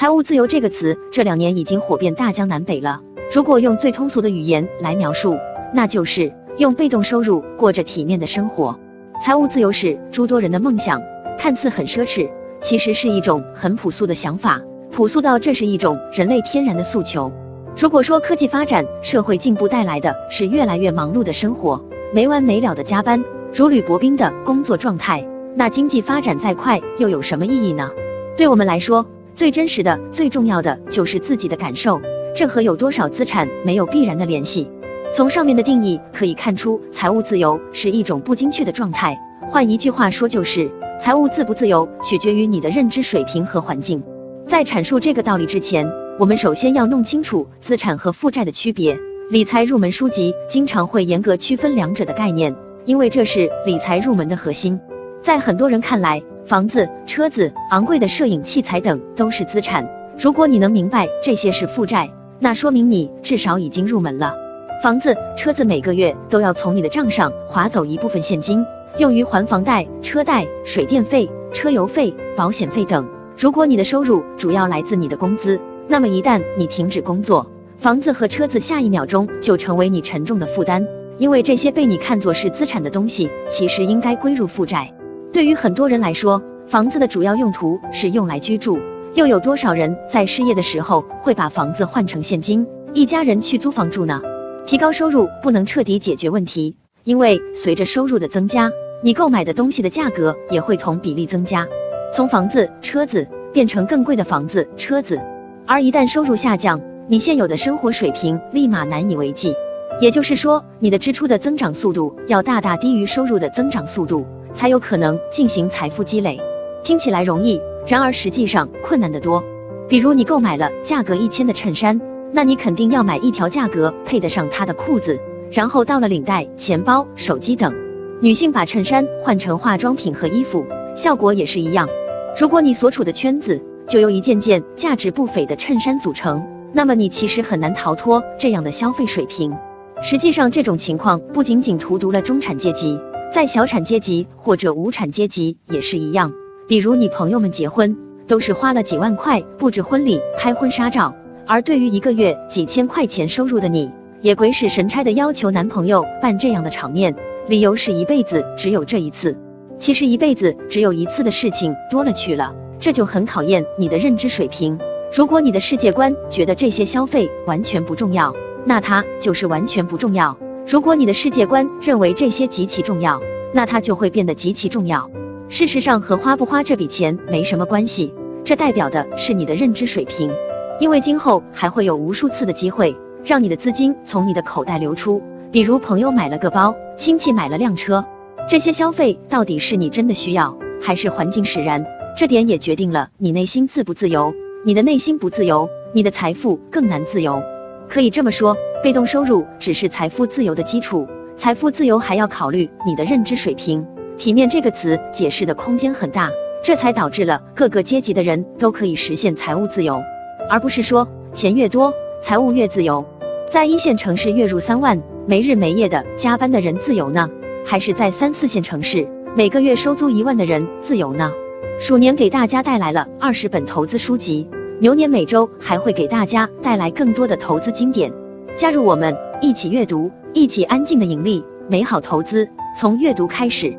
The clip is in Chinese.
财务自由这个词这两年已经火遍大江南北了。如果用最通俗的语言来描述，那就是用被动收入过着体面的生活。财务自由是诸多人的梦想，看似很奢侈，其实是一种很朴素的想法，朴素到这是一种人类天然的诉求。如果说科技发展、社会进步带来的是越来越忙碌的生活，没完没了的加班，如履薄冰的工作状态，那经济发展再快又有什么意义呢？对我们来说，最真实的、最重要的就是自己的感受，这和有多少资产没有必然的联系。从上面的定义可以看出，财务自由是一种不精确的状态。换一句话说，就是财务自不自由取决于你的认知水平和环境。在阐述这个道理之前，我们首先要弄清楚资产和负债的区别。理财入门书籍经常会严格区分两者的概念，因为这是理财入门的核心。在很多人看来，房子、车子、昂贵的摄影器材等都是资产。如果你能明白这些是负债，那说明你至少已经入门了。房子、车子每个月都要从你的账上划走一部分现金，用于还房贷、车贷、水电费、车油费、保险费等。如果你的收入主要来自你的工资，那么一旦你停止工作，房子和车子下一秒钟就成为你沉重的负担，因为这些被你看作是资产的东西，其实应该归入负债。对于很多人来说，房子的主要用途是用来居住，又有多少人在失业的时候会把房子换成现金，一家人去租房住呢？提高收入不能彻底解决问题，因为随着收入的增加，你购买的东西的价格也会同比例增加，从房子、车子变成更贵的房子、车子。而一旦收入下降，你现有的生活水平立马难以为继。也就是说，你的支出的增长速度要大大低于收入的增长速度。才有可能进行财富积累，听起来容易，然而实际上困难得多。比如你购买了价格一千的衬衫，那你肯定要买一条价格配得上它的裤子，然后到了领带、钱包、手机等。女性把衬衫换成化妆品和衣服，效果也是一样。如果你所处的圈子就由一件件价值不菲的衬衫组成，那么你其实很难逃脱这样的消费水平。实际上，这种情况不仅仅荼毒了中产阶级。在小产阶级或者无产阶级也是一样，比如你朋友们结婚都是花了几万块布置婚礼、拍婚纱照，而对于一个月几千块钱收入的你，也鬼使神差的要求男朋友办这样的场面，理由是一辈子只有这一次。其实一辈子只有一次的事情多了去了，这就很考验你的认知水平。如果你的世界观觉得这些消费完全不重要，那它就是完全不重要。如果你的世界观认为这些极其重要，那它就会变得极其重要。事实上，和花不花这笔钱没什么关系，这代表的是你的认知水平。因为今后还会有无数次的机会，让你的资金从你的口袋流出。比如朋友买了个包，亲戚买了辆车，这些消费到底是你真的需要，还是环境使然？这点也决定了你内心自不自由。你的内心不自由，你的财富更难自由。可以这么说。被动收入只是财富自由的基础，财富自由还要考虑你的认知水平。体面这个词解释的空间很大，这才导致了各个阶级的人都可以实现财务自由，而不是说钱越多财务越自由。在一线城市月入三万没日没夜的加班的人自由呢，还是在三四线城市每个月收租一万的人自由呢？鼠年给大家带来了二十本投资书籍，牛年每周还会给大家带来更多的投资经典。加入我们，一起阅读，一起安静的盈利。美好投资从阅读开始。